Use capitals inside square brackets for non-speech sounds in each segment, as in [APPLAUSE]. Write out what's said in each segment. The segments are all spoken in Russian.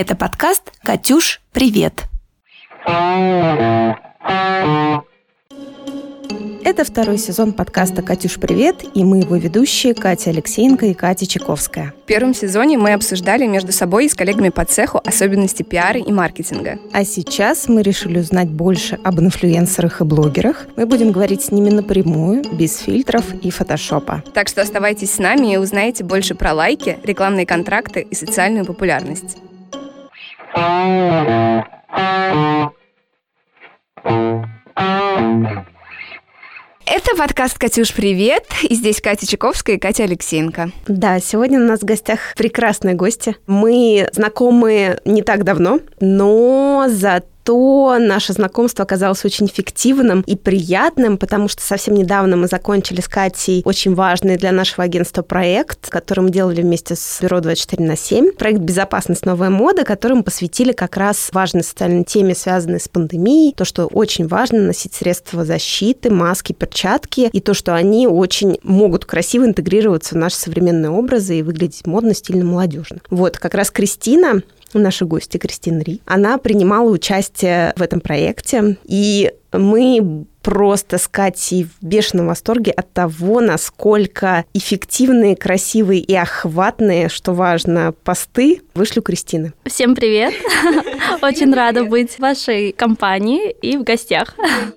Это подкаст «Катюш, привет!» Это второй сезон подкаста «Катюш, привет!» и мы его ведущие Катя Алексеенко и Катя Чайковская. В первом сезоне мы обсуждали между собой и с коллегами по цеху особенности пиара и маркетинга. А сейчас мы решили узнать больше об инфлюенсерах и блогерах. Мы будем говорить с ними напрямую, без фильтров и фотошопа. Так что оставайтесь с нами и узнаете больше про лайки, рекламные контракты и социальную популярность. Это подкаст «Катюш, привет!» И здесь Катя Чайковская и Катя Алексеенко. Да, сегодня у нас в гостях прекрасные гости. Мы знакомы не так давно, но за что наше знакомство оказалось очень эффективным и приятным, потому что совсем недавно мы закончили с Катей очень важный для нашего агентства проект, который мы делали вместе с Бюро 24 на 7. Проект «Безопасность. Новая мода», который мы посвятили как раз важной социальной теме, связанной с пандемией, то, что очень важно носить средства защиты, маски, перчатки, и то, что они очень могут красиво интегрироваться в наши современные образы и выглядеть модно, стильно, молодежно. Вот, как раз Кристина наши гости Кристина Ри. Она принимала участие в этом проекте, и мы просто с Катей в бешеном восторге от того, насколько эффективные, красивые и охватные, что важно, посты вышли у Кристины. Всем привет! [LAUGHS] Очень рада быть в вашей компании и в гостях.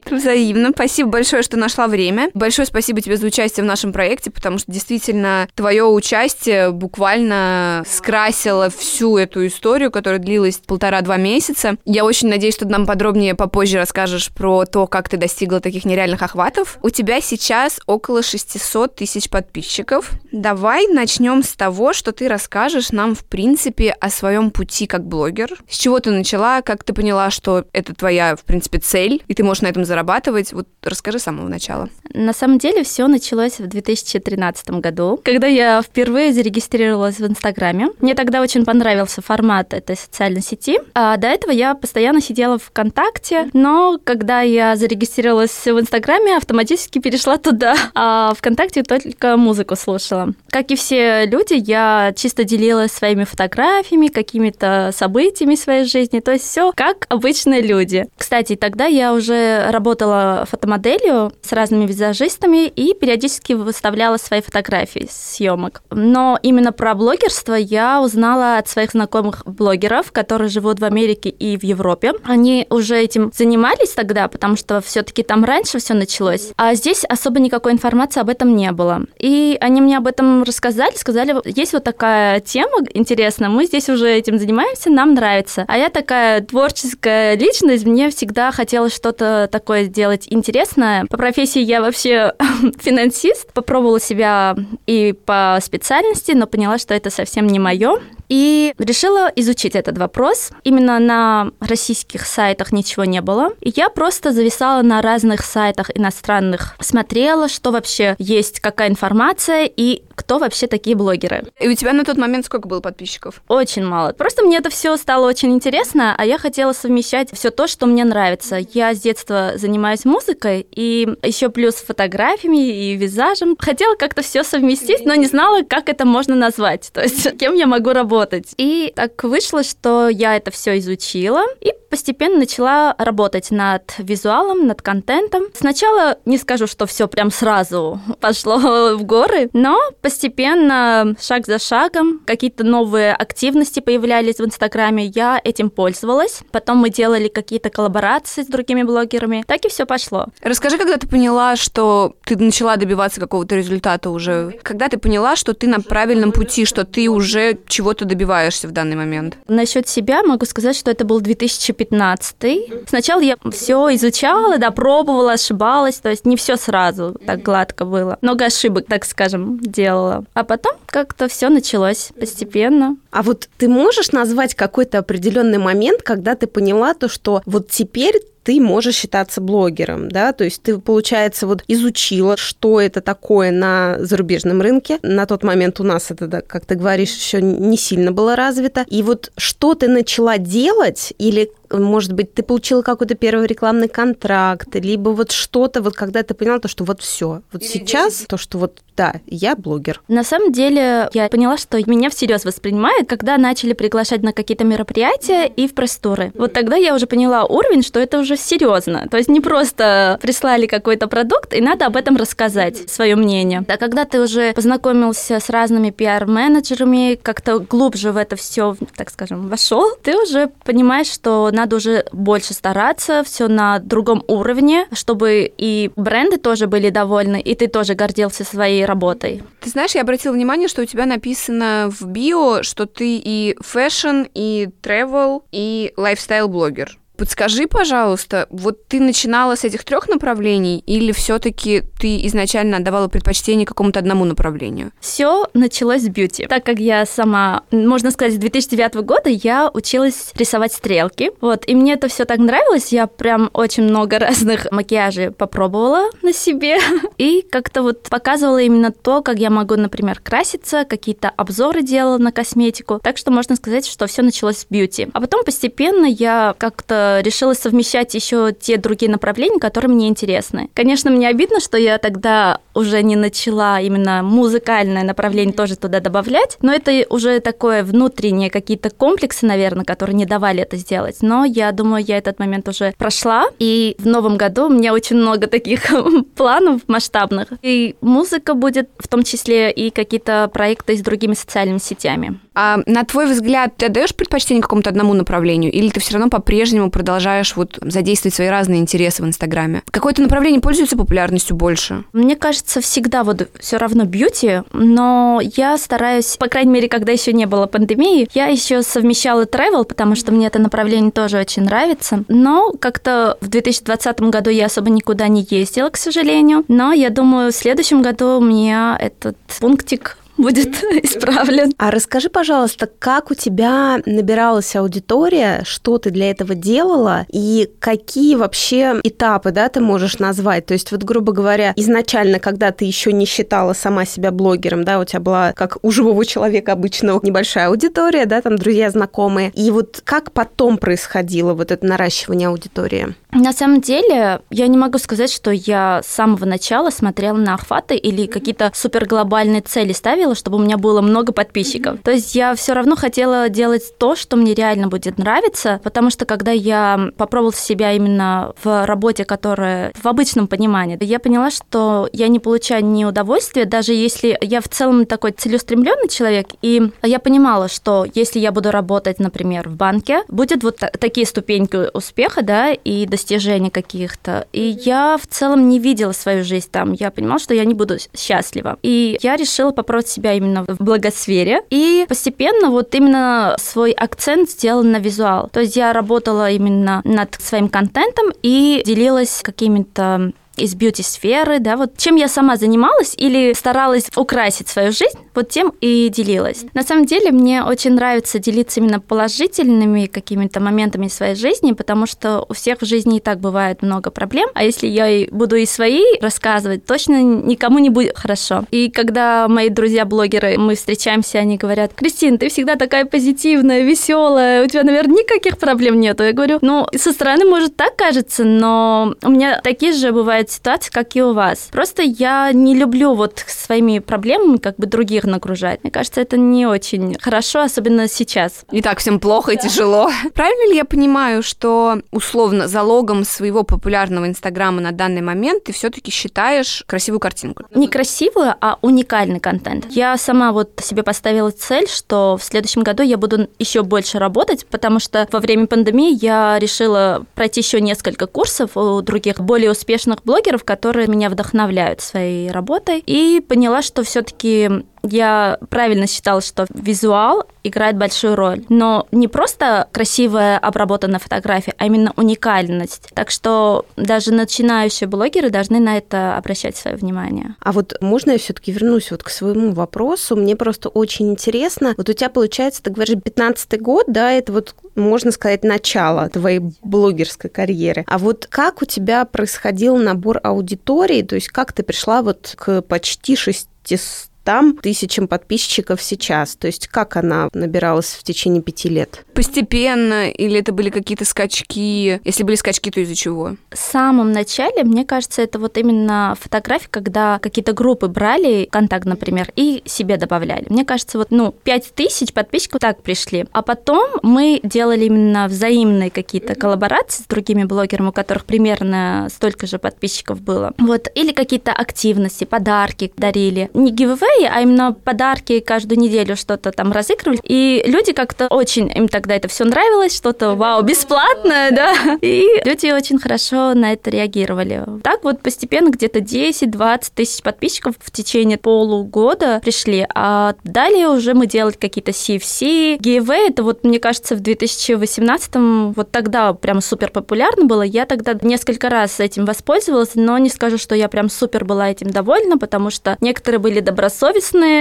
Взаимно. Спасибо большое, что нашла время. Большое спасибо тебе за участие в нашем проекте, потому что действительно твое участие буквально скрасило всю эту историю, которая длилась полтора-два месяца. Я очень надеюсь, что ты нам подробнее попозже расскажешь про то, как ты достигла таких нереальных охватов. У тебя сейчас около 600 тысяч подписчиков. Давай начнем с того, что ты расскажешь нам, в принципе, о своем пути как блогер. С чего ты начала, как ты поняла, что это твоя, в принципе, цель, и ты можешь на этом зарабатывать. Вот расскажи с самого начала. На самом деле все началось в 2013 году, когда я впервые зарегистрировалась в Инстаграме. Мне тогда очень понравился формат этой социальной сети. А до этого я постоянно сидела в ВКонтакте, но когда я зарегистрировалась в Инстаграме, автоматически перешла туда, а ВКонтакте только музыку слушала. Как и все люди, я чисто делилась своими фотографиями, какими-то событиями своей жизни, то есть все как обычные люди. Кстати, тогда я уже работала фотомоделью с разными визажистами и периодически выставляла свои фотографии съемок. Но именно про блогерство я узнала от своих знакомых блогеров, которые живут в Америке и в Европе. Они уже этим занимались тогда, потому что все-таки там раньше все началось, а здесь особо никакой информации об этом не было. И они мне об этом рассказали, сказали, есть вот такая тема интересная, мы здесь уже этим занимаемся, нам нравится. А я такая творческая личность, мне всегда хотелось что-то такое сделать интересное. По профессии я вообще [LAUGHS] финансист, попробовала себя и по специальности, но поняла, что это совсем не мое. И решила изучить этот вопрос. Именно на российских сайтах ничего не было. И я просто зависала на разных сайтах иностранных, смотрела, что вообще есть, какая информация и кто вообще такие блогеры. И у тебя на тот момент сколько было подписчиков? Очень мало. Просто мне это все стало очень интересно, а я хотела совмещать все то, что мне нравится. Я с детства занимаюсь музыкой и еще плюс фотографиями и визажем. Хотела как-то все совместить, но не знала, как это можно назвать. То есть [LAUGHS] кем я могу работать работать. И так вышло, что я это все изучила и постепенно начала работать над визуалом, над контентом. Сначала не скажу, что все прям сразу пошло [LAUGHS] в горы, но постепенно, шаг за шагом, какие-то новые активности появлялись в Инстаграме, я этим пользовалась. Потом мы делали какие-то коллаборации с другими блогерами. Так и все пошло. Расскажи, когда ты поняла, что ты начала добиваться какого-то результата уже, когда ты поняла, что ты на правильном пути, что ты уже чего-то добиваешься в данный момент? Насчет себя могу сказать, что это был 2015. Сначала я все изучала, да, пробовала, ошибалась, то есть не все сразу так гладко было. Много ошибок, так скажем, делала. А потом как-то все началось постепенно. А вот ты можешь назвать какой-то определенный момент, когда ты поняла то, что вот теперь ты можешь считаться блогером, да, то есть ты, получается, вот изучила, что это такое на зарубежном рынке. На тот момент у нас это, как ты говоришь, еще не сильно было развито. И вот что ты начала делать или может быть, ты получила какой-то первый рекламный контракт, либо вот что-то, вот когда ты поняла то, что вот все, вот Или сейчас 10. то, что вот да, я блогер. На самом деле, я поняла, что меня всерьез воспринимают, когда начали приглашать на какие-то мероприятия и в просторы. Вот тогда я уже поняла уровень, что это уже серьезно. То есть не просто прислали какой-то продукт, и надо об этом рассказать, свое мнение. А когда ты уже познакомился с разными пиар-менеджерами, как-то глубже в это все, так скажем, вошел, ты уже понимаешь, что надо уже больше стараться, все на другом уровне, чтобы и бренды тоже были довольны, и ты тоже гордился своей работой. Ты знаешь, я обратила внимание, что у тебя написано в био, что ты и фэшн, и travel, и лайфстайл-блогер. Подскажи, пожалуйста, вот ты начинала с этих трех направлений или все-таки ты изначально отдавала предпочтение какому-то одному направлению? Все началось с бьюти. Так как я сама, можно сказать, с 2009 года я училась рисовать стрелки. Вот, и мне это все так нравилось. Я прям очень много [LAUGHS] разных макияжей попробовала на себе. [LAUGHS] И как-то вот показывала именно то, как я могу, например, краситься, какие-то обзоры делала на косметику. Так что можно сказать, что все началось с бьюти. А потом постепенно я как-то решила совмещать еще те другие направления, которые мне интересны. Конечно, мне обидно, что я тогда уже не начала именно музыкальное направление тоже туда добавлять, но это уже такое внутренние какие-то комплексы, наверное, которые не давали это сделать. Но я думаю, я этот момент уже прошла, и в новом году у меня очень много таких [LAUGHS] планов масштабных. И музыка будет в том числе и какие-то проекты с другими социальными сетями. А на твой взгляд, ты отдаешь предпочтение какому-то одному направлению, или ты все равно по-прежнему продолжаешь вот задействовать свои разные интересы в Инстаграме? Какое-то направление пользуется популярностью больше? Мне кажется, всегда вот все равно бьюти, но я стараюсь, по крайней мере, когда еще не было пандемии, я еще совмещала travel, потому что мне это направление тоже очень нравится. Но как-то в 2020 году я особо никуда не ездила, к сожалению. Но я думаю, в следующем году у меня этот пунктик будет [LAUGHS] исправлен. А расскажи, пожалуйста, как у тебя набиралась аудитория, что ты для этого делала и какие вообще этапы, да, ты можешь назвать? То есть вот, грубо говоря, изначально, когда ты еще не считала сама себя блогером, да, у тебя была, как у живого человека обычно, небольшая аудитория, да, там друзья, знакомые. И вот как потом происходило вот это наращивание аудитории? На самом деле, я не могу сказать, что я с самого начала смотрела на охваты или какие-то суперглобальные цели ставила, чтобы у меня было много подписчиков. То есть я все равно хотела делать то, что мне реально будет нравиться, потому что когда я попробовала себя именно в работе, которая в обычном понимании, я поняла, что я не получаю ни удовольствия, даже если я в целом такой целеустремленный человек, и я понимала, что если я буду работать, например, в банке, будет вот такие ступеньки успеха, да, и до достижений каких-то. И я в целом не видела свою жизнь там. Я понимала, что я не буду счастлива. И я решила попробовать себя именно в благосфере. И постепенно вот именно свой акцент сделала на визуал. То есть я работала именно над своим контентом и делилась какими-то из бьюти-сферы, да, вот чем я сама занималась или старалась украсить свою жизнь, вот тем и делилась. На самом деле мне очень нравится делиться именно положительными какими-то моментами своей жизни, потому что у всех в жизни и так бывает много проблем, а если я буду и свои рассказывать, точно никому не будет хорошо. И когда мои друзья-блогеры, мы встречаемся, они говорят, Кристин, ты всегда такая позитивная, веселая, у тебя, наверное, никаких проблем нету. Я говорю, ну, со стороны, может, так кажется, но у меня такие же бывают ситуации, как и у вас. Просто я не люблю вот своими проблемами как бы других нагружать. Мне кажется, это не очень хорошо, особенно сейчас. И так всем плохо и тяжело. [LAUGHS] Правильно ли я понимаю, что условно залогом своего популярного Инстаграма на данный момент ты все-таки считаешь красивую картинку? Не красивую, а уникальный контент. Я сама вот себе поставила цель, что в следующем году я буду еще больше работать, потому что во время пандемии я решила пройти еще несколько курсов у других более успешных блогеров, которые меня вдохновляют своей работой, и поняла, что все-таки я правильно считала, что визуал играет большую роль. Но не просто красивая обработанная фотография, а именно уникальность. Так что даже начинающие блогеры должны на это обращать свое внимание. А вот можно я все-таки вернусь вот к своему вопросу? Мне просто очень интересно. Вот у тебя получается, ты говоришь, 15-й год, да, это вот можно сказать, начало твоей блогерской карьеры. А вот как у тебя происходил набор аудитории, то есть как ты пришла вот к почти 600 там тысячам подписчиков сейчас? То есть как она набиралась в течение пяти лет? Постепенно или это были какие-то скачки? Если были скачки, то из-за чего? В самом начале, мне кажется, это вот именно фотографии, когда какие-то группы брали контакт, например, и себе добавляли. Мне кажется, вот, ну, пять тысяч подписчиков так пришли. А потом мы делали именно взаимные какие-то коллаборации с другими блогерами, у которых примерно столько же подписчиков было. Вот. Или какие-то активности, подарки дарили. Не гивэвэй, а именно подарки каждую неделю что-то там разыгрывали. И люди как-то очень, им тогда это все нравилось, что-то вау, бесплатное, да. И люди очень хорошо на это реагировали. Так вот постепенно где-то 10-20 тысяч подписчиков в течение полугода пришли. А далее уже мы делали какие-то CFC, giveaway. Это вот, мне кажется, в 2018 вот тогда прям супер популярно было. Я тогда несколько раз этим воспользовалась, но не скажу, что я прям супер была этим довольна, потому что некоторые были добросовестные,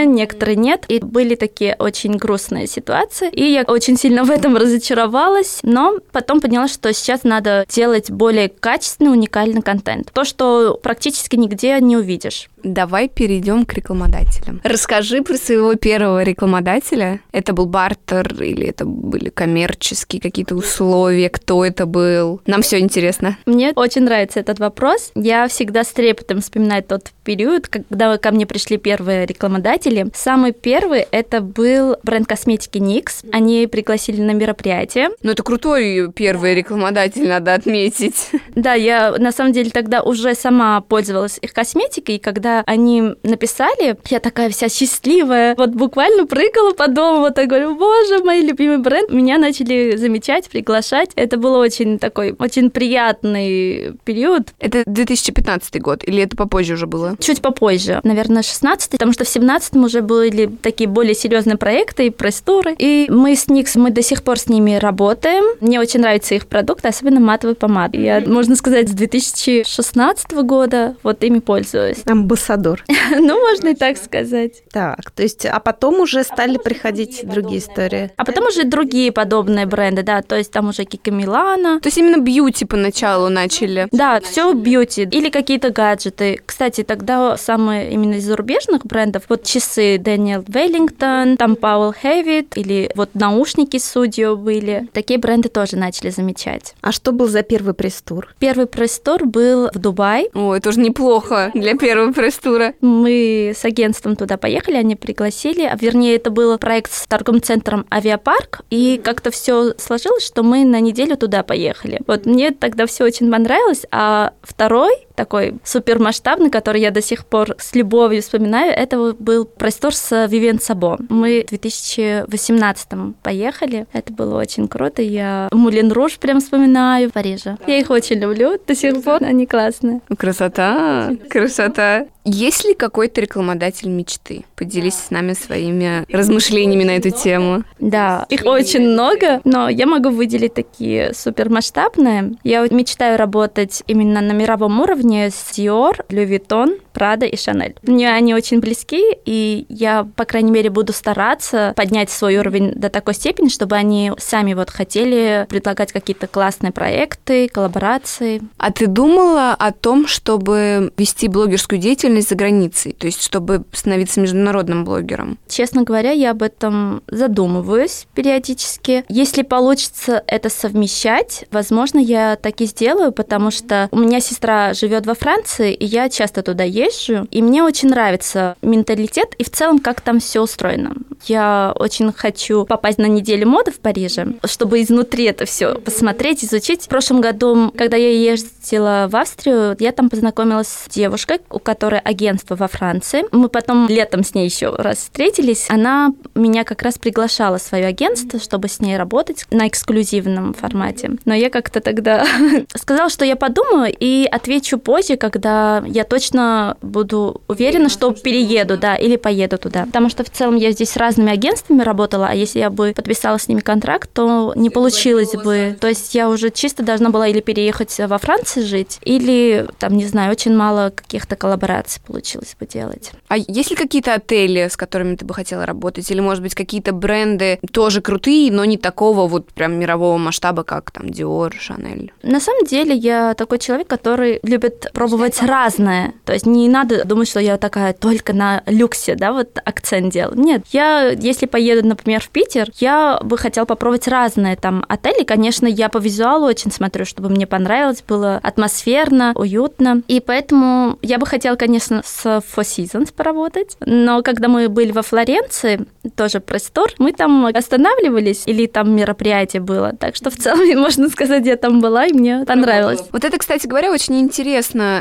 некоторые нет. И были такие очень грустные ситуации. И я очень сильно в этом разочаровалась, но потом поняла, что сейчас надо делать более качественный, уникальный контент. То, что практически нигде не увидишь. Давай перейдем к рекламодателям. Расскажи про своего первого рекламодателя. Это был бартер или это были коммерческие какие-то условия? Кто это был? Нам все интересно. Мне очень нравится этот вопрос. Я всегда с трепетом вспоминаю тот период, когда ко мне пришли первые рекламодатели. Самый первый это был бренд косметики NYX. Они пригласили на мероприятие. Ну, это крутой первый рекламодатель, надо отметить. Да, я на самом деле тогда уже сама пользовалась их косметикой, и когда они написали, я такая вся счастливая, вот буквально прыгала по дому, вот так говорю, боже, мой любимый бренд. Меня начали замечать, приглашать. Это был очень такой, очень приятный период. Это 2015 год или это попозже уже было? Чуть попозже, наверное, 16 потому что в 17 уже были такие более серьезные проекты и пресс-туры. И мы с Никс, мы до сих пор с ними работаем. Мне очень нравятся их продукты, особенно матовый помад. Я, можно сказать, с 2016 года вот ими пользуюсь. Амбассадор. [LAUGHS] Ну, можно и так сказать. Так, то есть, а потом уже стали приходить другие истории. А потом уже другие подобные бренды, да, то есть там уже Кика Милана. То есть именно бьюти поначалу начали? Да, все бьюти. Или какие-то гаджеты. Кстати, тогда самые именно из зарубежных брендов, вот часы Дэниел Веллингтон, там Пауэлл Хэвит, или вот наушники Судио были. Такие бренды тоже начали замечать. А что был за первый пресс-тур? Первый пресс-тур был в Дубай. О, это уже неплохо для первого пресс-тура. Мы с агентством туда поехали, они пригласили. А вернее, это был проект с торговым центром Авиапарк. И как-то все сложилось, что мы на неделю туда поехали. Вот мне тогда все очень понравилось. А второй такой супермасштабный, который я до сих пор с любовью вспоминаю, это был простор с Вивен Сабо. Мы в 2018 поехали. Это было очень круто. Я Мулин Руж прям вспоминаю в Париже. Я их очень люблю до сих пор. Они классные. Красота, красота. Есть ли какой-то рекламодатель мечты? Поделись с нами своими размышлениями на эту тему. Да, их очень много, но я могу выделить такие супермасштабные. Я мечтаю работать именно на мировом уровне с Dior, Louis Vuitton, Prada и Chanel. Мне они очень близки, и я, по крайней мере, буду стараться поднять свой уровень до такой степени, чтобы они сами вот хотели предлагать какие-то классные проекты, коллаборации. А ты думала о том, чтобы вести блогерскую деятельность за границей, то есть чтобы становиться международным блогером? Честно говоря, я об этом задумываюсь периодически. Если получится это совмещать, возможно, я так и сделаю, потому что у меня сестра живет во Франции, и я часто туда езжу, и мне очень нравится менталитет и в целом, как там все устроено. Я очень хочу попасть на неделю моды в Париже, чтобы изнутри это все посмотреть, изучить. В прошлом году, когда я ездила в Австрию, я там познакомилась с девушкой, у которой агентство во Франции. Мы потом летом с ней еще раз встретились. Она меня как раз приглашала свое агентство, чтобы с ней работать на эксклюзивном формате. Но я как-то тогда [LAUGHS] сказала, что я подумаю и отвечу позже, когда я точно буду уверена, что перееду, да, или поеду туда. Потому что в целом я здесь раз разными агентствами работала, а если я бы подписала с ними контракт, то не получилось бы. То есть я уже чисто должна была или переехать во Францию жить, или, там, не знаю, очень мало каких-то коллабораций получилось бы делать. А есть ли какие-то отели, с которыми ты бы хотела работать? Или, может быть, какие-то бренды тоже крутые, но не такого вот прям мирового масштаба, как там Dior, Chanel? На самом деле я такой человек, который любит пробовать разное. То есть не надо думать, что я такая только на люксе, да, вот акцент делаю. Нет, я, если поеду, например, в Питер, я бы хотела попробовать разные там отели. Конечно, я по визуалу очень смотрю, чтобы мне понравилось, было атмосферно, уютно. И поэтому я бы хотела, конечно, с Four Seasons поработать. Но когда мы были во Флоренции, тоже простор, мы там останавливались, или там мероприятие было. Так что в целом, [LAUGHS] можно сказать, я там была, и мне понравилось. Вот это, кстати говоря, очень интересно,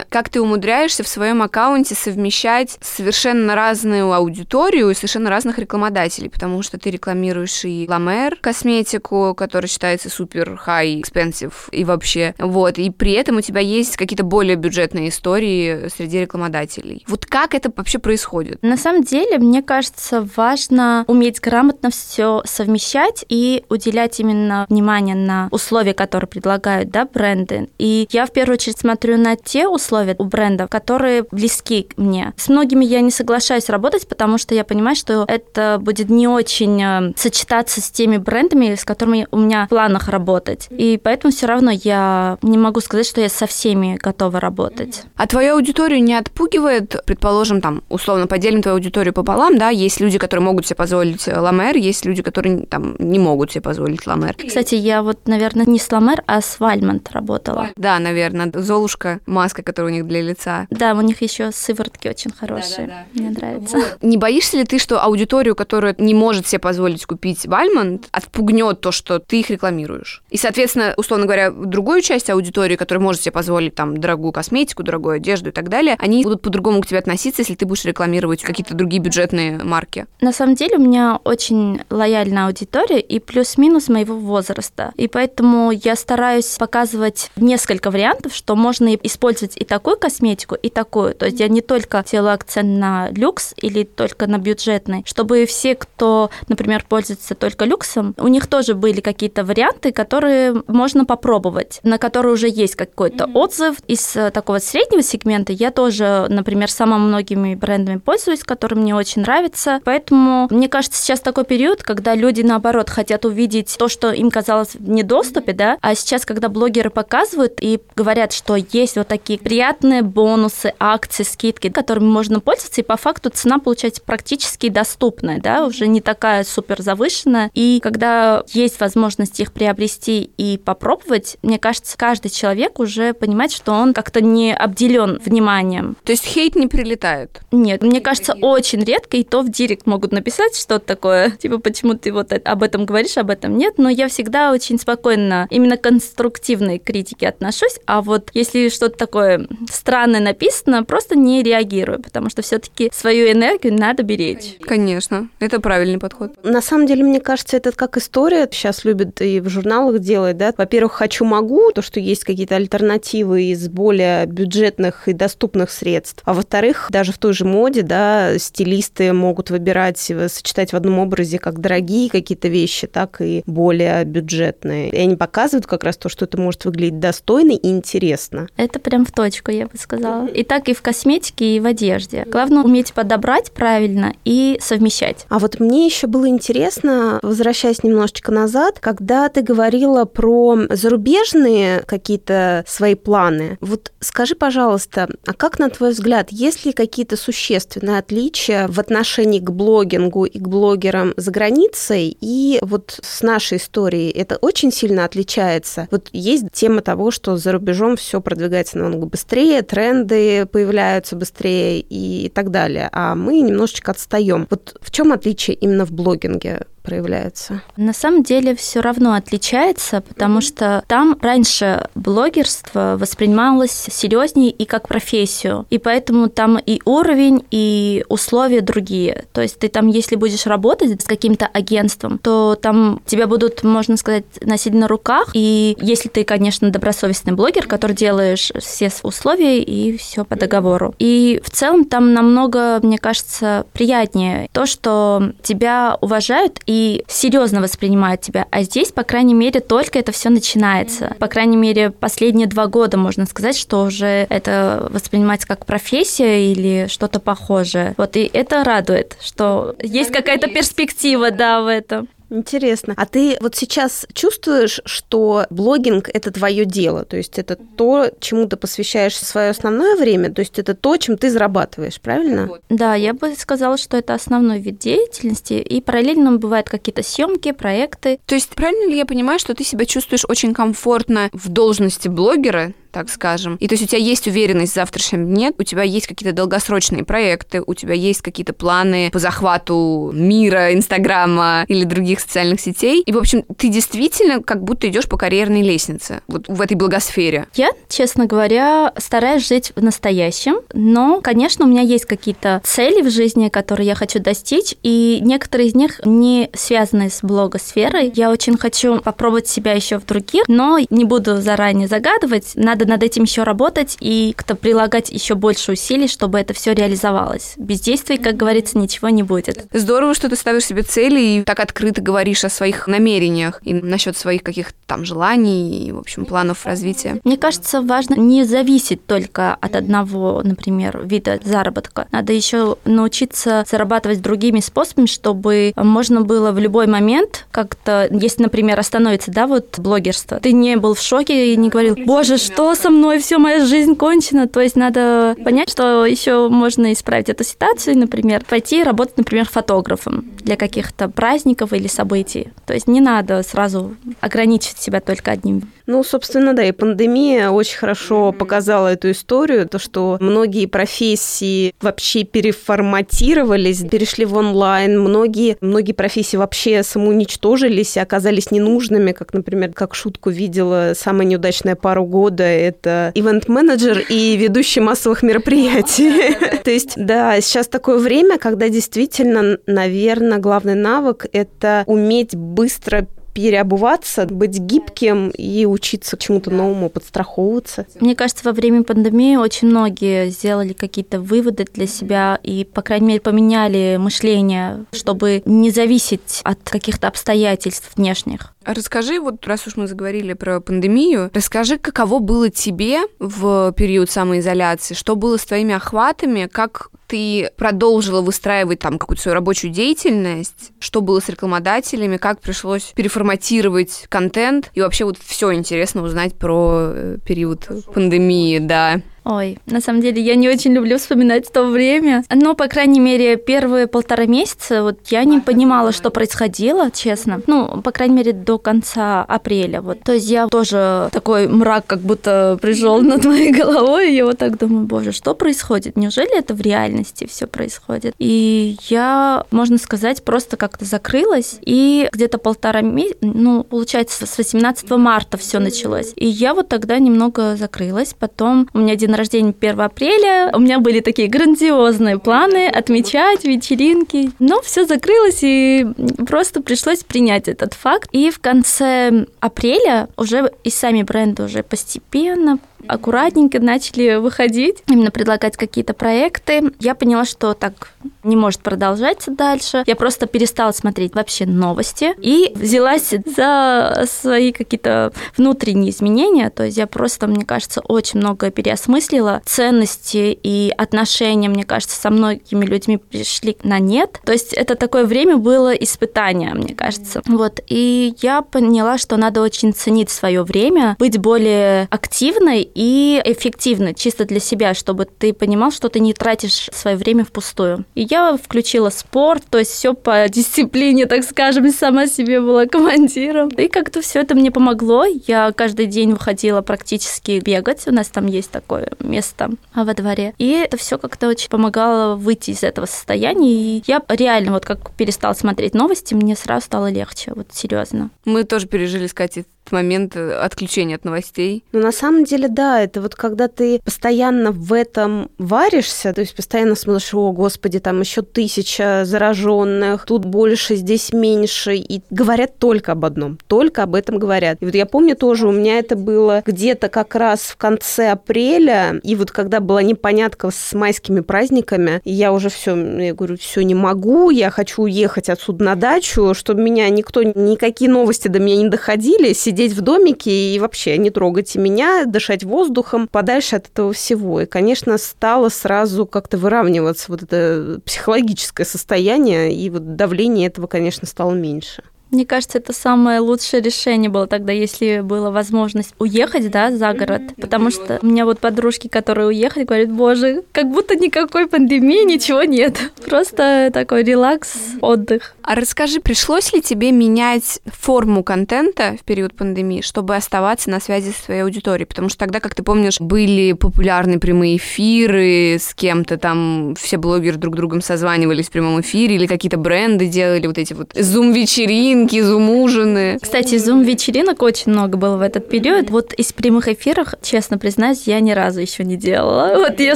как ты умудряешься в своем аккаунте совмещать совершенно разную аудиторию и совершенно разных рекламодателей, потому что ты рекламируешь и Ламер косметику, которая считается супер high expensive и вообще, вот, и при этом у тебя есть какие-то более бюджетные истории среди рекламодателей. Вот как это вообще происходит? На самом деле, мне кажется, важно уметь грамотно все совмещать и уделять именно внимание на условия, которые предлагают да, бренды. И я в первую очередь смотрю на те условия у брендов, которые близки мне. С многими я не соглашаюсь работать, потому что я понимаю, что это будет не очень э, сочетаться с теми брендами, с которыми у меня в планах работать. И поэтому все равно я не могу сказать, что я со всеми готова работать. А твою аудиторию не отпугивает, предположим, там, условно, поделим твою аудиторию пополам, да, есть люди, которые могут себе позволить ламер, есть люди, которые там не могут себе позволить ламер. Кстати, я вот, наверное, не с ламер, а с Вальмонт работала. Да, наверное, Золушка, маска, которая у них для лица. Да, у них еще сыворотки очень хорошие. Да, да, да. Мне нравится. Вот. Не боишься ли ты, что аудиторию, которая не может себе позволить купить Вальмонт, отпугнет то, что ты их рекламируешь? И, соответственно, условно говоря, другую часть аудитории, которая может себе позволить там дорогую косметику, дорогую одежду и так далее, они будут по-другому к тебе относиться, если ты будешь рекламировать какие-то другие бюджетные марки. На самом деле у меня очень лояльная аудитория и плюс-минус моего возраста. И поэтому я стараюсь показывать несколько вариантов, что можно использовать и такую косметику, и такую. То есть я не только делаю акцент на люкс или только на бюджетный, чтобы все, кто, например, пользуется только люксом, у них тоже были какие-то варианты, которые можно попробовать, на которые уже есть какой-то mm-hmm. отзыв. Из э, такого среднего сегмента я тоже, например, сама многими брендами пользуюсь, которые мне очень нравятся. Поэтому, мне кажется, сейчас такой период, когда люди, наоборот, хотят увидеть то, что им казалось в недоступе, да, а сейчас, когда блогеры показывают и говорят, что есть вот такие приятные бонусы, акции, скидки, которыми можно пользоваться, и по факту цена получается практически доступная, да, уже не такая супер завышенная. И когда есть возможность их приобрести и попробовать, мне кажется, каждый человек уже понимает, что он как-то не обделен вниманием. То есть хейт не прилетает? Нет, мне кажется, очень редко, и то в директ могут написать что-то такое, [LAUGHS] типа, почему ты вот об этом говоришь, об этом нет, но я всегда очень спокойно именно конструктивной критике отношусь, а вот если что-то такое странное написано, просто не реагирую, потому что все-таки свою энергию надо беречь. Конечно, это правильный подход. На самом деле, мне кажется, это как история сейчас любят и в журналах делать, да. Во-первых, хочу, могу, то, что есть какие-то альтернативы из более бюджетных и доступных средств. А во-вторых, даже в той же моде, да, стилисты могут выбирать, э, сочетать в одном образе как дорогие какие-то вещи, так и более бюджетные. И они показывают как раз то, что это может выглядеть достойно и интересно. Это прям в точку, я бы сказала. И так и в косметике, и в одежде. Главное уметь подобрать правильно и совмещать. А вот мне еще было интересно, возвращаясь немножечко назад, когда ты говорила про зарубежные какие-то свои планы. Вот скажи, пожалуйста, а как, на твой взгляд, есть ли какие-то существенные отличия в отношении к блогингу и к блогерам за границей и вот с нашей историей? Это очень сильно отличается. Вот есть тема того, что за рубежом все продвигается намного быстрее, тренды появляются быстрее и так далее, а мы немножечко отстаем. Вот в чем отличие именно в блогинге? Проявляется? На самом деле все равно отличается, потому что там раньше блогерство воспринималось серьезнее и как профессию, и поэтому там и уровень, и условия другие. То есть ты там, если будешь работать с каким-то агентством, то там тебя будут, можно сказать, носить на руках, и если ты, конечно, добросовестный блогер, который делаешь все условия и все по договору. И в целом там намного, мне кажется, приятнее то, что тебя уважают и серьезно воспринимают тебя. А здесь, по крайней мере, только это все начинается. По крайней мере, последние два года можно сказать, что уже это воспринимается как профессия или что-то похожее. Вот и это радует, что есть какая-то перспектива, да, в этом. Интересно. А ты вот сейчас чувствуешь, что блогинг это твое дело? То есть это то, чему ты посвящаешь свое основное время? То есть это то, чем ты зарабатываешь, правильно? Да, я бы сказала, что это основной вид деятельности. И параллельно бывают какие-то съемки, проекты. То есть правильно ли я понимаю, что ты себя чувствуешь очень комфортно в должности блогера? Так скажем. И то есть у тебя есть уверенность в завтрашнем дне, у тебя есть какие-то долгосрочные проекты, у тебя есть какие-то планы по захвату мира, Инстаграма или других социальных сетей. И, в общем, ты действительно как будто идешь по карьерной лестнице, вот в этой благосфере. Я, честно говоря, стараюсь жить в настоящем, но, конечно, у меня есть какие-то цели в жизни, которые я хочу достичь, и некоторые из них не связаны с блогосферой. Я очень хочу попробовать себя еще в других, но не буду заранее загадывать. Надо надо над этим еще работать и кто прилагать еще больше усилий, чтобы это все реализовалось. Без действий, как говорится, ничего не будет. Здорово, что ты ставишь себе цели и так открыто говоришь о своих намерениях и насчет своих каких-то там желаний и, в общем, планов развития. Мне кажется, важно не зависеть только от одного, например, вида заработка. Надо еще научиться зарабатывать другими способами, чтобы можно было в любой момент как-то, если, например, остановится, да, вот блогерство, ты не был в шоке и не говорил, боже, что со мной, все, моя жизнь кончена. То есть надо понять, что еще можно исправить эту ситуацию, например, пойти работать, например, фотографом для каких-то праздников или событий. То есть не надо сразу ограничить себя только одним. Ну, собственно, да, и пандемия очень хорошо показала эту историю, то, что многие профессии вообще переформатировались, перешли в онлайн, многие, многие профессии вообще самоуничтожились и оказались ненужными, как, например, как шутку видела самая неудачная пару года, это ивент-менеджер и ведущий массовых мероприятий. [LAUGHS] То есть, да, сейчас такое время, когда действительно, наверное, главный навык – это уметь быстро переобуваться, быть гибким и учиться чему-то новому, подстраховываться. Мне кажется, во время пандемии очень многие сделали какие-то выводы для себя и, по крайней мере, поменяли мышление, чтобы не зависеть от каких-то обстоятельств внешних. Расскажи, вот раз уж мы заговорили про пандемию, расскажи, каково было тебе в период самоизоляции, что было с твоими охватами, как ты продолжила выстраивать там какую-то свою рабочую деятельность, что было с рекламодателями, как пришлось переформатировать контент, и вообще вот все интересно узнать про э, период пандемии, да. Ой, на самом деле я не очень люблю вспоминать то время. Но, по крайней мере, первые полтора месяца вот я не понимала, что происходило, честно. Ну, по крайней мере, до конца апреля. Вот. То есть я тоже такой мрак как будто пришел над моей головой, и я вот так думаю, боже, что происходит? Неужели это в реальности все происходит? И я, можно сказать, просто как-то закрылась, и где-то полтора месяца, ну, получается, с 18 марта все началось. И я вот тогда немного закрылась. Потом у меня день рождения 1 апреля. У меня были такие грандиозные планы отмечать вечеринки. Но все закрылось, и просто пришлось принять этот факт. И в конце апреля уже и сами бренды уже постепенно аккуратненько начали выходить, именно предлагать какие-то проекты. Я поняла, что так не может продолжаться дальше. Я просто перестала смотреть вообще новости и взялась за свои какие-то внутренние изменения. То есть я просто, мне кажется, очень много переосмыслила. Ценности и отношения, мне кажется, со многими людьми пришли на нет. То есть это такое время было испытания, мне кажется. Вот. И я поняла, что надо очень ценить свое время, быть более активной и эффективно, чисто для себя, чтобы ты понимал, что ты не тратишь свое время впустую. И я включила спорт, то есть все по [LAUGHS] дисциплине, так скажем, сама себе была командиром. И как-то все это мне помогло. Я каждый день выходила практически бегать. У нас там есть такое место во дворе. И это все как-то очень помогало выйти из этого состояния. И я реально вот как перестала смотреть новости, мне сразу стало легче, вот серьезно. Мы тоже пережили с Катей момент э, отключения от новостей. Ну, на самом деле, да, это вот когда ты постоянно в этом варишься, то есть постоянно смотришь, о, господи, там еще тысяча зараженных, тут больше, здесь меньше, и говорят только об одном, только об этом говорят. И вот я помню тоже, у меня это было где-то как раз в конце апреля, и вот когда была непонятка с майскими праздниками, я уже все, я говорю, все не могу, я хочу уехать отсюда на дачу, чтобы меня никто, никакие новости до меня не доходили, сидеть сидеть в домике и вообще не трогайте меня, дышать воздухом подальше от этого всего. И, конечно, стало сразу как-то выравниваться вот это психологическое состояние, и вот давление этого, конечно, стало меньше. Мне кажется, это самое лучшее решение было тогда, если была возможность уехать, да, за город. Потому что у меня вот подружки, которые уехали, говорят, боже, как будто никакой пандемии, ничего нет. Просто такой релакс, отдых. А расскажи, пришлось ли тебе менять форму контента в период пандемии, чтобы оставаться на связи со своей аудиторией? Потому что тогда, как ты помнишь, были популярны прямые эфиры с кем-то там, все блогеры друг другом созванивались в прямом эфире, или какие-то бренды делали вот эти вот зум-вечеринки, вечеринки, зум-ужины. Кстати, зум-вечеринок очень много было в этот период. Вот из прямых эфиров, честно признаюсь, я ни разу еще не делала. [LAUGHS] Вот я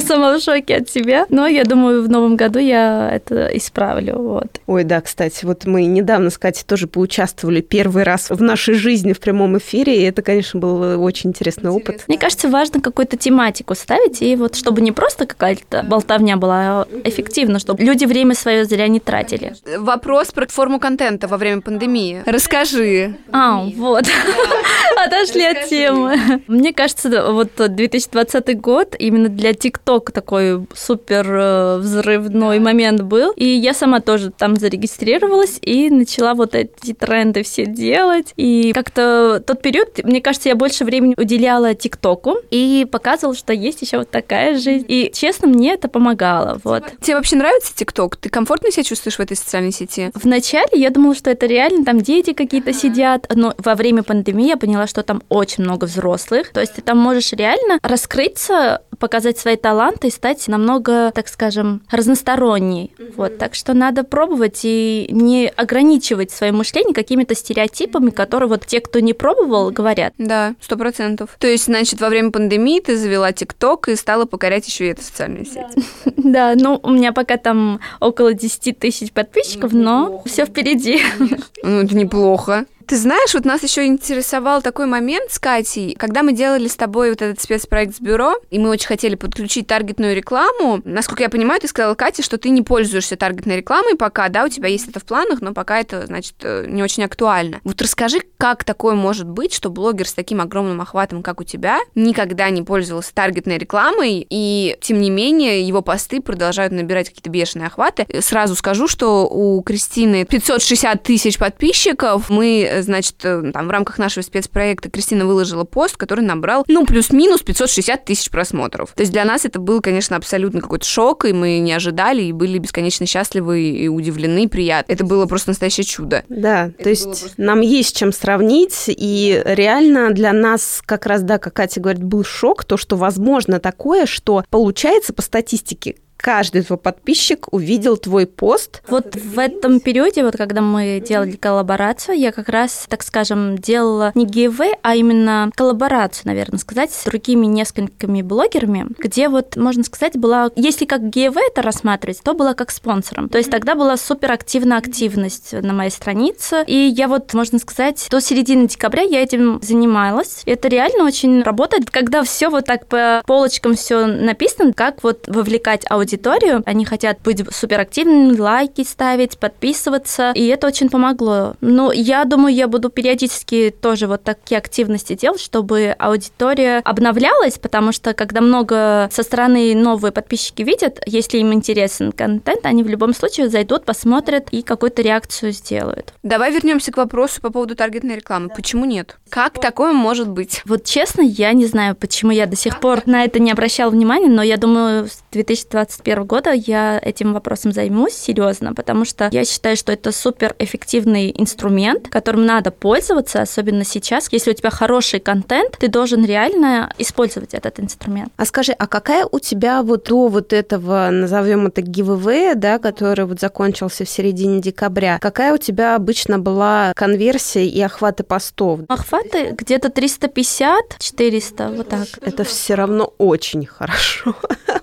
сама в шоке от себя. Но я думаю, в новом году я это исправлю. Вот. Ой, да, кстати, вот мы недавно с Катей тоже поучаствовали первый раз в нашей жизни в прямом эфире, и это, конечно, был очень интересный опыт. Мне кажется, важно какую-то тематику ставить, и вот чтобы не просто какая-то болтовня была, а эффективно, чтобы люди время свое зря не тратили. Вопрос про форму контента во время пандемии пандемии. Расскажи. А, вот. [LAUGHS] Отошли от темы. Мне кажется, вот 2020 год именно для ТикТок такой супер э, взрывной момент был. И я сама тоже там зарегистрировалась и начала вот эти тренды все делать. И как-то тот период, мне кажется, я больше времени уделяла ТикТоку и показывала, что есть еще вот такая жизнь. И, честно, мне это помогало. Вот. Тебе вообще нравится ТикТок? Ты комфортно себя чувствуешь в этой социальной сети? Вначале я думала, что это реально там дети какие-то сидят, но во время пандемии я поняла, что там очень много взрослых, то есть ты там можешь реально раскрыться, показать свои таланты и стать намного, так скажем, разносторонней. Вот, так что надо пробовать и не ограничивать свое мышление какими-то стереотипами, которые вот те, кто не пробовал, говорят. Да, сто процентов. То есть, значит, во время пандемии ты завела ТикТок и стала покорять еще и эту социальную сеть. [LAUGHS] Да, ну у меня пока там около 10 тысяч подписчиков, но все впереди. Ну, это неплохо. Ты знаешь, вот нас еще интересовал такой момент с Катей, когда мы делали с тобой вот этот спецпроект с бюро, и мы очень хотели подключить таргетную рекламу. Насколько я понимаю, ты сказала Кате, что ты не пользуешься таргетной рекламой пока, да, у тебя есть это в планах, но пока это, значит, э, не очень актуально. Вот расскажи, как такое может быть, что блогер с таким огромным охватом, как у тебя, никогда не пользовался таргетной рекламой, и тем не менее его посты продолжают набирать какие-то бешеные охваты. Сразу скажу, что у Кристины 560 тысяч подписчиков, мы значит, э, там в рамках нашего спецпроекта Кристина выложила пост, который набрал, ну, плюс-минус 560 тысяч просмотров. То есть для нас это был, конечно, абсолютно какой-то шок, и мы не ожидали, и были бесконечно счастливы и удивлены, и приятны. Это было просто настоящее чудо. Да, это то есть просто... нам есть чем сравнить, и реально для нас как раз, да, как Катя говорит, был шок, то, что возможно такое, что получается по статистике каждый твой подписчик увидел твой пост. Вот в этом периоде, вот когда мы делали коллаборацию, я как раз, так скажем, делала не giveaway, а именно коллаборацию, наверное, сказать, с другими несколькими блогерами, где вот, можно сказать, была, если как giveaway это рассматривать, то была как спонсором. То есть тогда была супер активная активность на моей странице, и я вот, можно сказать, до середины декабря я этим занималась. Это реально очень работает, когда все вот так по полочкам все написано, как вот вовлекать аудиторию аудиторию, они хотят быть суперактивными, лайки ставить, подписываться, и это очень помогло. Но я думаю, я буду периодически тоже вот такие активности делать, чтобы аудитория обновлялась, потому что когда много со стороны новые подписчики видят, если им интересен контент, они в любом случае зайдут, посмотрят и какую-то реакцию сделают. Давай вернемся к вопросу по поводу таргетной рекламы. Почему нет? Как такое может быть? Вот честно, я не знаю, почему я до сих пор на это не обращала внимания, но я думаю, с 2021 года я этим вопросом займусь серьезно, потому что я считаю, что это супер эффективный инструмент, которым надо пользоваться, особенно сейчас. Если у тебя хороший контент, ты должен реально использовать этот инструмент. А скажи, а какая у тебя вот до вот этого, назовем это giveaway, да, который вот закончился в середине декабря, какая у тебя обычно была конверсия и охваты постов? Охваты где-то 350-400, вот так. Это все равно очень хорошо.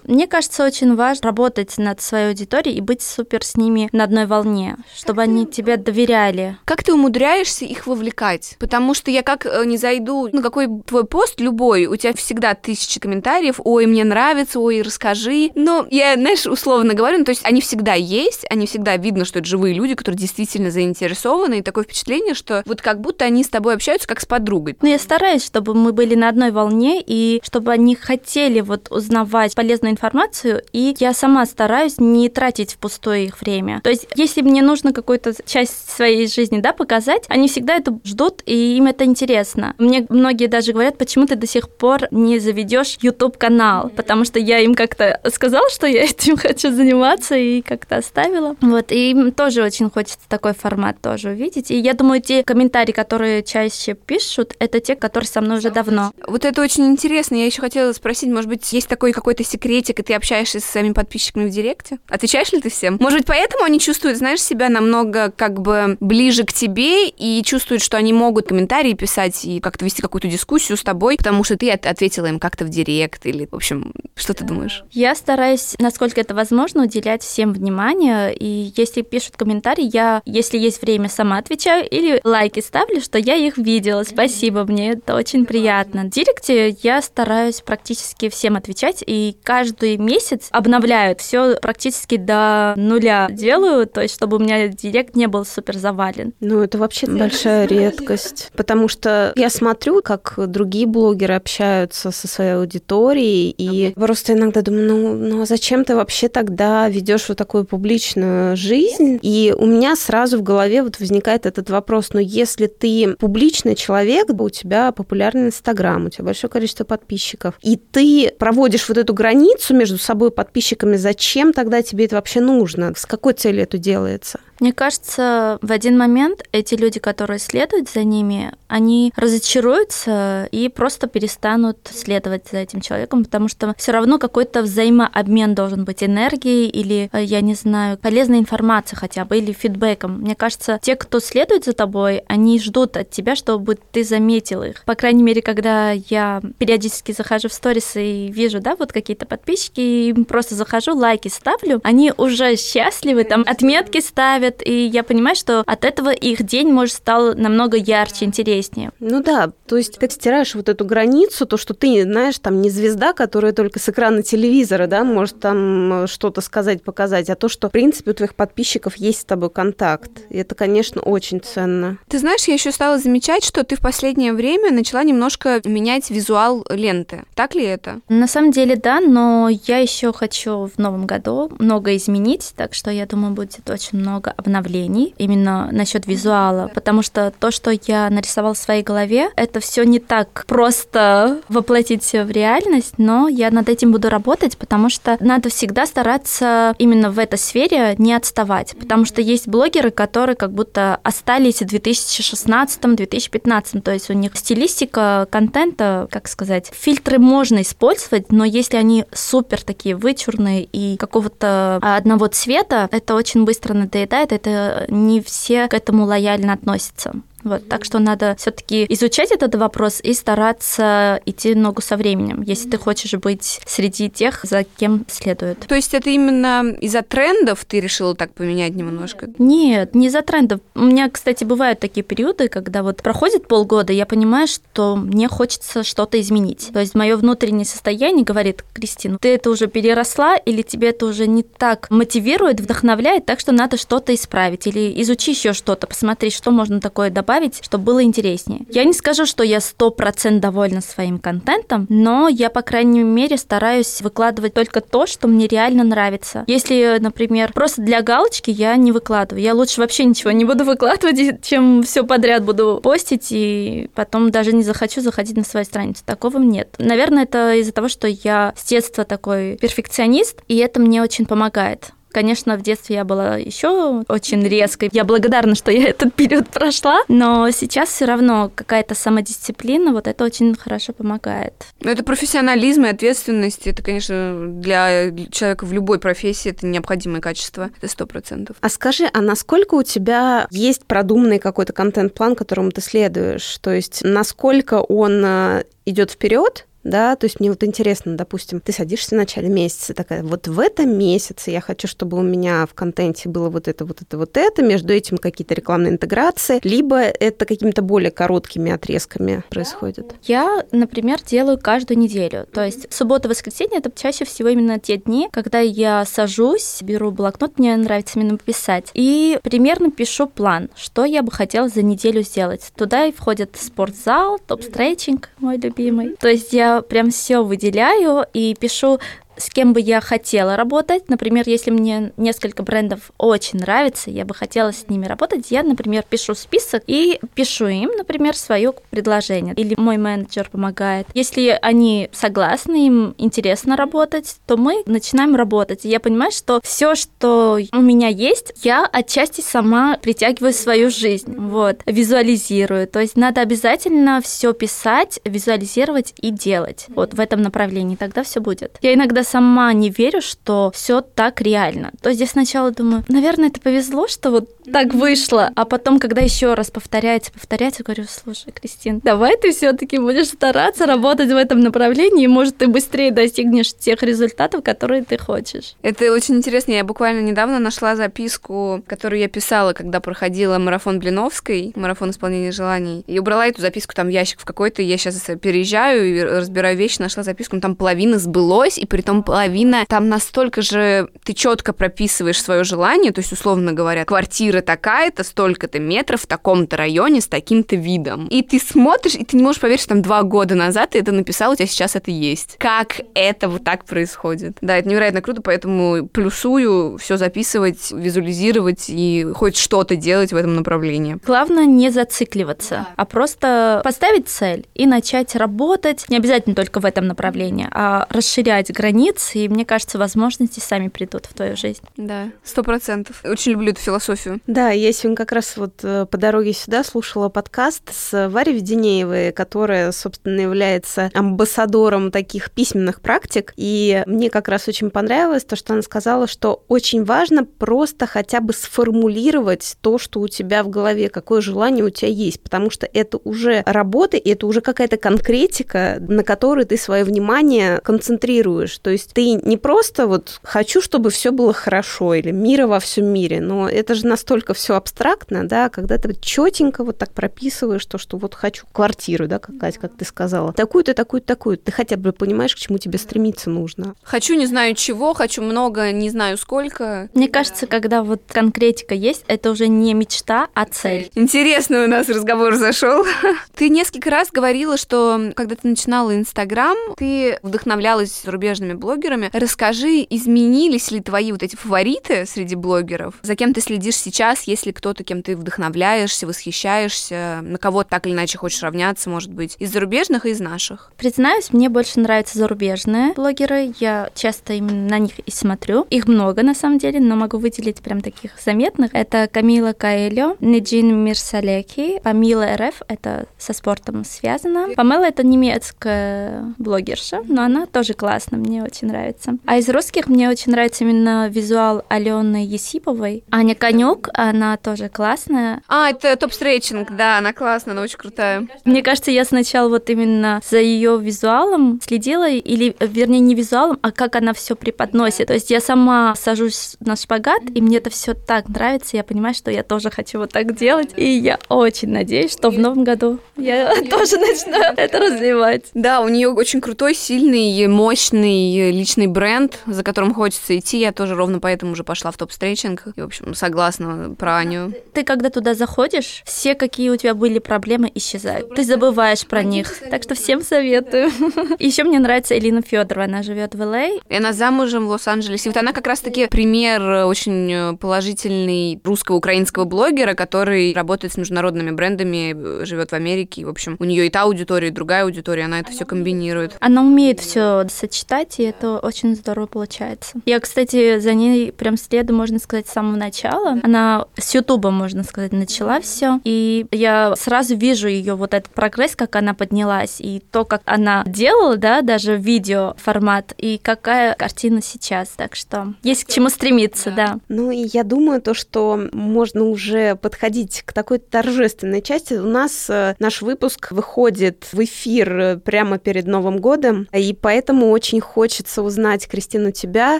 Мне кажется, очень важно работать над своей аудиторией и быть супер с ними на одной волне, чтобы они тебе доверяли. Как ты умудряешься их вовлекать? Потому что я как э, не зайду, ну какой твой пост любой, у тебя всегда тысячи комментариев, ой, мне нравится, ой, расскажи. Но я, знаешь, условно говорю, ну, то есть они всегда есть, они всегда видно, что это живые люди, которые действительно заинтересованы, и такое впечатление, что вот как будто они с тобой общаются как с подругой. Но я стараюсь, чтобы мы были на одной волне, и чтобы они хотели вот узнавать полезную информацию, и я сама стараюсь не тратить впустую их время. То есть, если мне нужно какую-то часть своей жизни, да, показать, они всегда это ждут, и им это интересно. Мне многие даже говорят, почему ты до сих пор не заведешь YouTube канал, потому что я им как-то сказала, что я [LAUGHS] этим хочу заниматься, и как-то оставила. Вот, и им тоже очень хочется такой формат тоже увидеть. И я думаю, те комментарии, которые чаще пишут, это те, которые со мной уже давно. Вот это очень интересно. Я еще хотела спросить, может быть, есть такой какой-то секретик, и ты общаешься со своими подписчиками в директе? Отвечаешь ли ты всем? Может быть, поэтому они чувствуют, знаешь, себя намного как бы ближе к тебе и чувствуют, что они могут комментарии писать и как-то вести какую-то дискуссию с тобой, потому что ты ответила им как-то в директ или, в общем, что ты думаешь? Я стараюсь, насколько это возможно, уделять всем внимание, и если пишут комментарии, я, если есть время, сама отвечаю или лайки ставлю, что я их видела. Спасибо, мне это очень приятно. В директе я стараюсь практически всем отвечать, и каждый месяц обновляют все практически до нуля делаю, то есть чтобы у меня директ не был супер завален. Ну, это вообще большая редкость, потому что я смотрю, как другие блогеры общаются со своей аудиторией, и просто иногда думаю, ну, ну а зачем ты вообще тогда ведешь вот такую публичную жизнь? И у меня сразу в голове вот возникает этот вопрос, ну, если ты публичный человек, у тебя популярный Инстаграм, у тебя большое количество подписчиков, и ты проводишь вот эту границу между собой и подписчиками, зачем тогда тебе это вообще нужно? С какой целью это делается? Мне кажется, в один момент эти люди, которые следуют за ними, они разочаруются и просто перестанут следовать за этим человеком, потому что все равно какой-то взаимообмен должен быть энергией или, э, я не знаю, полезной информацией хотя бы, или фидбэком. Мне кажется, те, кто следует за тобой, они ждут от тебя, чтобы ты заметил их. По крайней мере, когда я периодически захожу в сторис и вижу, да, вот какие-то подписчики, и просто захожу, лайки ставлю, они уже счастливы, там отметки ставят, делают, и я понимаю, что от этого их день, может, стал намного ярче, интереснее. Ну да, то есть ты стираешь вот эту границу, то, что ты, знаешь, там не звезда, которая только с экрана телевизора, да, может там что-то сказать, показать, а то, что, в принципе, у твоих подписчиков есть с тобой контакт. И это, конечно, очень ценно. Ты знаешь, я еще стала замечать, что ты в последнее время начала немножко менять визуал ленты. Так ли это? На самом деле, да, но я еще хочу в новом году много изменить, так что я думаю, будет очень много обновлений именно насчет визуала, потому что то, что я нарисовала в своей голове, это все не так просто воплотить в реальность, но я над этим буду работать, потому что надо всегда стараться именно в этой сфере не отставать, потому что есть блогеры, которые как будто остались в 2016-2015, то есть у них стилистика контента, как сказать, фильтры можно использовать, но если они супер такие вычурные и какого-то одного цвета, это очень быстро надоедает, это не все к этому лояльно относятся. Вот, так что надо все-таки изучать этот вопрос и стараться идти ногу со временем, если ты хочешь быть среди тех, за кем следует. То есть это именно из-за трендов ты решила так поменять немножко? Нет, не из-за трендов. У меня, кстати, бывают такие периоды, когда вот проходит полгода, я понимаю, что мне хочется что-то изменить. То есть мое внутреннее состояние говорит, Кристина, ты это уже переросла или тебе это уже не так мотивирует, вдохновляет, так что надо что-то исправить или изучи еще что-то, посмотри, что можно такое добавить, чтобы было интереснее. Я не скажу, что я сто процент довольна своим контентом, но я, по крайней мере, стараюсь выкладывать только то, что мне реально нравится. Если, например, просто для галочки я не выкладываю, я лучше вообще ничего не буду выкладывать, чем все подряд буду постить и потом даже не захочу заходить на свою страницу. Такого нет. Наверное, это из-за того, что я с детства такой перфекционист, и это мне очень помогает. Конечно, в детстве я была еще очень резкой. Я благодарна, что я этот период прошла, но сейчас все равно какая-то самодисциплина, вот это очень хорошо помогает. Это профессионализм и ответственность. Это, конечно, для человека в любой профессии это необходимое качество. Это сто процентов. А скажи, а насколько у тебя есть продуманный какой-то контент-план, которому ты следуешь? То есть насколько он э, идет вперед, да, то есть мне вот интересно, допустим, ты садишься в начале месяца, такая, вот в этом месяце я хочу, чтобы у меня в контенте было вот это, вот это, вот это, между этим какие-то рекламные интеграции, либо это какими-то более короткими отрезками происходит? Я, например, делаю каждую неделю, то есть суббота-воскресенье это чаще всего именно те дни, когда я сажусь, беру блокнот, мне нравится именно писать, и примерно пишу план, что я бы хотела за неделю сделать. Туда и входит спортзал, топ-стретчинг, мой любимый. То есть я прям все выделяю и пишу с кем бы я хотела работать. Например, если мне несколько брендов очень нравится, я бы хотела с ними работать, я, например, пишу список и пишу им, например, свое предложение. Или мой менеджер помогает. Если они согласны, им интересно работать, то мы начинаем работать. И я понимаю, что все, что у меня есть, я отчасти сама притягиваю в свою жизнь. Вот, визуализирую. То есть надо обязательно все писать, визуализировать и делать. Вот в этом направлении. Тогда все будет. Я иногда сама не верю, что все так реально. То есть я сначала думаю, наверное, это повезло, что вот так вышло, а потом, когда еще раз повторяется, повторяется, говорю, слушай, Кристин, давай ты все-таки будешь стараться работать в этом направлении, и, может, ты быстрее достигнешь тех результатов, которые ты хочешь. Это очень интересно. Я буквально недавно нашла записку, которую я писала, когда проходила марафон Блиновской, марафон исполнения желаний, и убрала эту записку там в ящик в какой-то, я сейчас переезжаю и разбираю вещи, нашла записку, но там половина сбылось, и при том половина, там настолько же ты четко прописываешь свое желание, то есть, условно говоря, квартира такая-то, столько-то метров в таком-то районе с таким-то видом. И ты смотришь, и ты не можешь поверить, что там два года назад ты это написал, у тебя сейчас это есть. Как это вот так происходит? Да, это невероятно круто, поэтому плюсую все записывать, визуализировать и хоть что-то делать в этом направлении. Главное не зацикливаться, а просто поставить цель и начать работать, не обязательно только в этом направлении, а расширять границы границ, и мне кажется, возможности сами придут в твою жизнь. Да, сто процентов. Очень люблю эту философию. Да, я сегодня как раз вот э, по дороге сюда слушала подкаст с Варей Веденеевой, которая, собственно, является амбассадором таких письменных практик, и мне как раз очень понравилось то, что она сказала, что очень важно просто хотя бы сформулировать то, что у тебя в голове, какое желание у тебя есть, потому что это уже работа, и это уже какая-то конкретика, на которой ты свое внимание концентрируешь. То есть ты не просто вот хочу, чтобы все было хорошо или мира во всем мире, но это же настолько все абстрактно, да, когда ты четенько вот так прописываешь то, что вот хочу квартиру, да, как, Катя, как ты сказала, такую-то, такую-то, такую. Ты хотя бы понимаешь, к чему тебе стремиться нужно. Хочу не знаю чего, хочу много, не знаю сколько. Мне кажется, когда вот конкретика есть, это уже не мечта, а цель. Интересный у нас разговор зашел. [LAUGHS] Ты несколько раз говорила, что когда ты начинала Инстаграм, ты вдохновлялась зарубежными блогерами. Расскажи, изменились ли твои вот эти фавориты среди блогеров? За кем ты следишь сейчас, если кто-то, кем ты вдохновляешься, восхищаешься, на кого так или иначе хочешь равняться, может быть, из зарубежных и из наших? Признаюсь, мне больше нравятся зарубежные блогеры. Я часто именно на них и смотрю. Их много, на самом деле, но могу выделить прям таких заметных. Это Камила Каэльо, Неджин Мирсалеки, Памила РФ, это со спортом связано. Памела — это немецкая блогерша, но она тоже классная, мне очень нравится. А из русских мне очень нравится именно визуал Алены Есиповой. Аня Конюк, она тоже классная. А, это топ-стрейчинг, да, она классная, она очень крутая. Мне кажется, я сначала вот именно за ее визуалом следила, или, вернее, не визуалом, а как она все преподносит. То есть я сама сажусь на шпагат, и мне это все так нравится, я понимаю, что я тоже хочу вот так делать, и я очень надеюсь, что в новом году я [LAUGHS] тоже начну это развивать. Да, у нее очень крутой, сильный, мощный личный бренд, за которым хочется идти. Я тоже ровно поэтому уже пошла в топ-стрейчинг. И, в общем, согласна про Аню. Ты когда туда заходишь, все, какие у тебя были проблемы, исчезают. Ты забываешь про них. Так что всем советую. [LAUGHS] Еще мне нравится Элина Федорова. Она живет в Л.А. И она замужем в Лос-Анджелесе. Вот она как раз-таки пример очень положительный русского украинского блогера, который работает с международными брендами, живет в Америке. И, в общем, у нее и та аудитория, и другая аудитория, она это все комбинирует. Она умеет все сочетать, и это очень здорово получается. Я, кстати, за ней прям следую, можно сказать, с самого начала. Она с Ютуба, можно сказать, начала все, и я сразу вижу ее вот этот прогресс, как она поднялась, и то, как она делала, да, даже видео формат, и какая картина сейчас. Так что есть к чему стремиться, да. Ну и я думаю то, что можно уже подходить к такой торжественной части. У нас э, наш выпуск выходит в эфир э, прямо перед Новым годом, и поэтому очень хочется узнать, Кристина, тебя,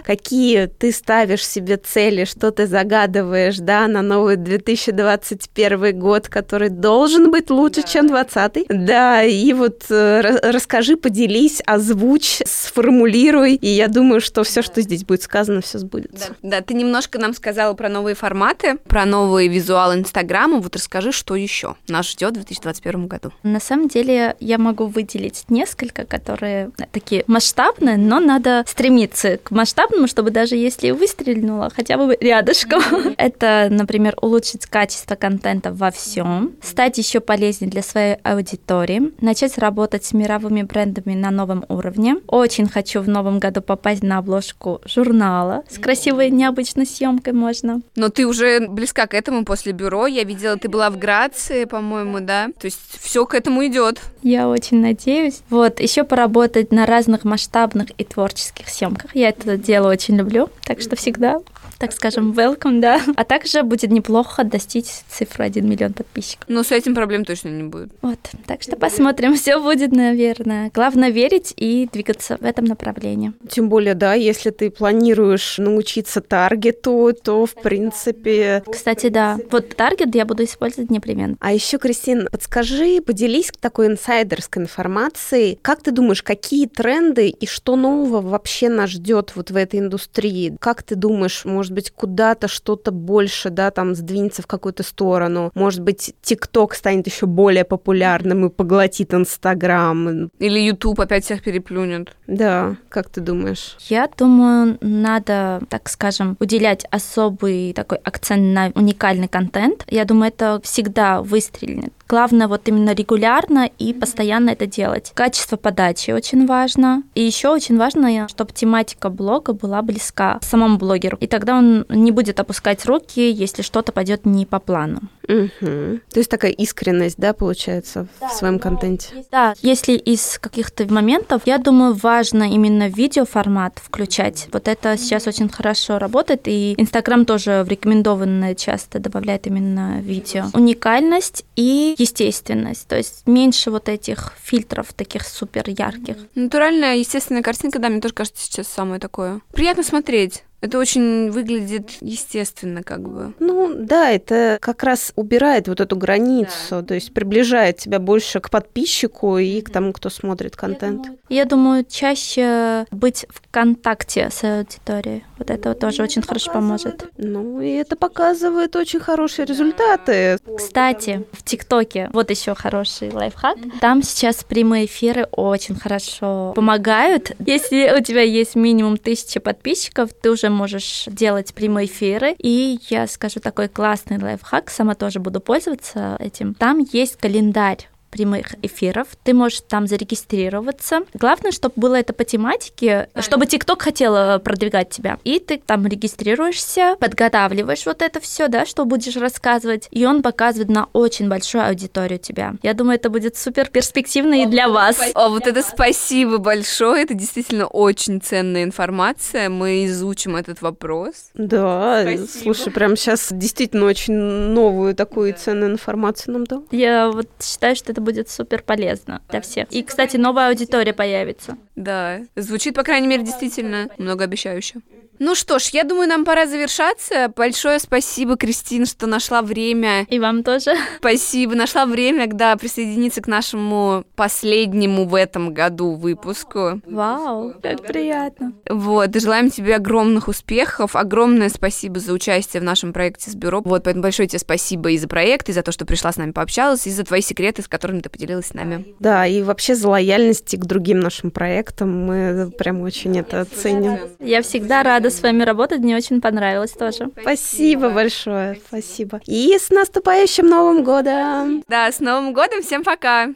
какие ты ставишь себе цели, что ты загадываешь, да, на новый 2021 год, который должен быть лучше, да. чем 2020. Да, и вот э, расскажи, поделись, озвучь, сформулируй, и я думаю, что все, что здесь будет сказано, все сбудется. Да. да, ты немножко нам сказала про новые форматы, про новый визуал Инстаграма, вот расскажи, что еще нас ждет в 2021 году. На самом деле я могу выделить несколько, которые такие масштабные, но надо стремиться к масштабному, чтобы даже если выстрельнула, хотя бы рядышком. Mm-hmm. Это, например, улучшить качество контента во всем, стать еще полезнее для своей аудитории, начать работать с мировыми брендами на новом уровне. Очень хочу в новом году попасть на обложку журнала с красивой необычной съемкой можно. Но ты уже близка к этому после бюро. Я видела, ты была в Грации, по-моему, да? То есть все к этому идет. Я очень надеюсь. Вот, еще поработать на разных масштабных и творческих съемках. Я это дело очень люблю, так что всегда так скажем, welcome, да. А также будет неплохо достичь цифру 1 миллион подписчиков. Но с этим проблем точно не будет. Вот, так что посмотрим, все будет, наверное. Главное верить и двигаться в этом направлении. Тем более, да, если ты планируешь научиться таргету, то, в принципе... Кстати, да. Вот таргет я буду использовать непременно. А еще, Кристин, подскажи, поделись такой инсайдерской информацией. Как ты думаешь, какие тренды и что нового вообще нас ждет вот в этой индустрии? Как ты думаешь, может может быть, куда-то что-то больше, да, там сдвинется в какую-то сторону. Может быть, ТикТок станет еще более популярным и поглотит Инстаграм. Или Ютуб опять всех переплюнет. Да, как ты думаешь? Я думаю, надо, так скажем, уделять особый такой акцент на уникальный контент. Я думаю, это всегда выстрелит. Главное вот именно регулярно и постоянно это делать. Качество подачи очень важно. И еще очень важно, чтобы тематика блога была близка самому блогеру. И тогда он не будет опускать руки, если что-то пойдет не по плану. Угу. То есть такая искренность, да, получается, да, в своем контенте. Да, если из каких-то моментов, я думаю, важно именно видеоформат включать. Вот это сейчас очень хорошо работает, и Инстаграм тоже в рекомендованное часто добавляет именно видео. Уникальность и естественность, то есть меньше вот этих фильтров таких супер ярких. Натуральная, естественная картинка, да, мне тоже кажется сейчас самое такое. Приятно смотреть. Это очень выглядит естественно, как бы. Ну да, это как раз убирает вот эту границу, да. то есть приближает тебя больше к подписчику и к тому, кто смотрит контент. Я думаю, я думаю чаще быть в контакте с аудиторией. Вот это тоже очень хорошо поможет. Ну и это показывает очень хорошие результаты. Кстати, в ТикТоке вот еще хороший лайфхак. Там сейчас прямые эфиры очень хорошо помогают. Если у тебя есть минимум тысячи подписчиков, ты уже можешь делать прямые эфиры. И я скажу такой классный лайфхак, сама тоже буду пользоваться этим. Там есть календарь прямых эфиров. Ты можешь там зарегистрироваться. Главное, чтобы было это по тематике, чтобы ТикТок хотел э, продвигать тебя. И ты там регистрируешься, подготавливаешь вот это все, да, что будешь рассказывать, и он показывает на очень большую аудиторию тебя. Я думаю, это будет супер перспективно и для вас. О, вот это спасибо большое, это действительно очень ценная информация, мы изучим этот вопрос. Да, Спасибо. слушай, прям сейчас действительно очень новую такую ценную информацию нам дал. Я вот считаю, что это будет супер полезно для всех. И, кстати, новая аудитория появится. Да, звучит, по крайней мере, действительно многообещающе. Ну что ж, я думаю, нам пора завершаться. Большое спасибо, Кристин, что нашла время. И вам тоже. Спасибо, нашла время, когда присоединиться к нашему последнему в этом году выпуску. Вау, как приятно. Вот, желаем тебе огромных успехов. Огромное спасибо за участие в нашем проекте с бюро. Вот, поэтому большое тебе спасибо и за проект, и за то, что пришла с нами пообщалась, и за твои секреты, с которыми ты поделилась с нами. Да, и вообще за лояльность к другим нашим проектам. Мы прям очень это ценим. Я всегда рада с вами работать, мне очень понравилось тоже. Спасибо большое, спасибо. И с наступающим Новым годом! Да, с Новым годом, всем пока!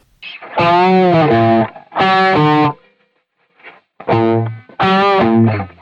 Thank you.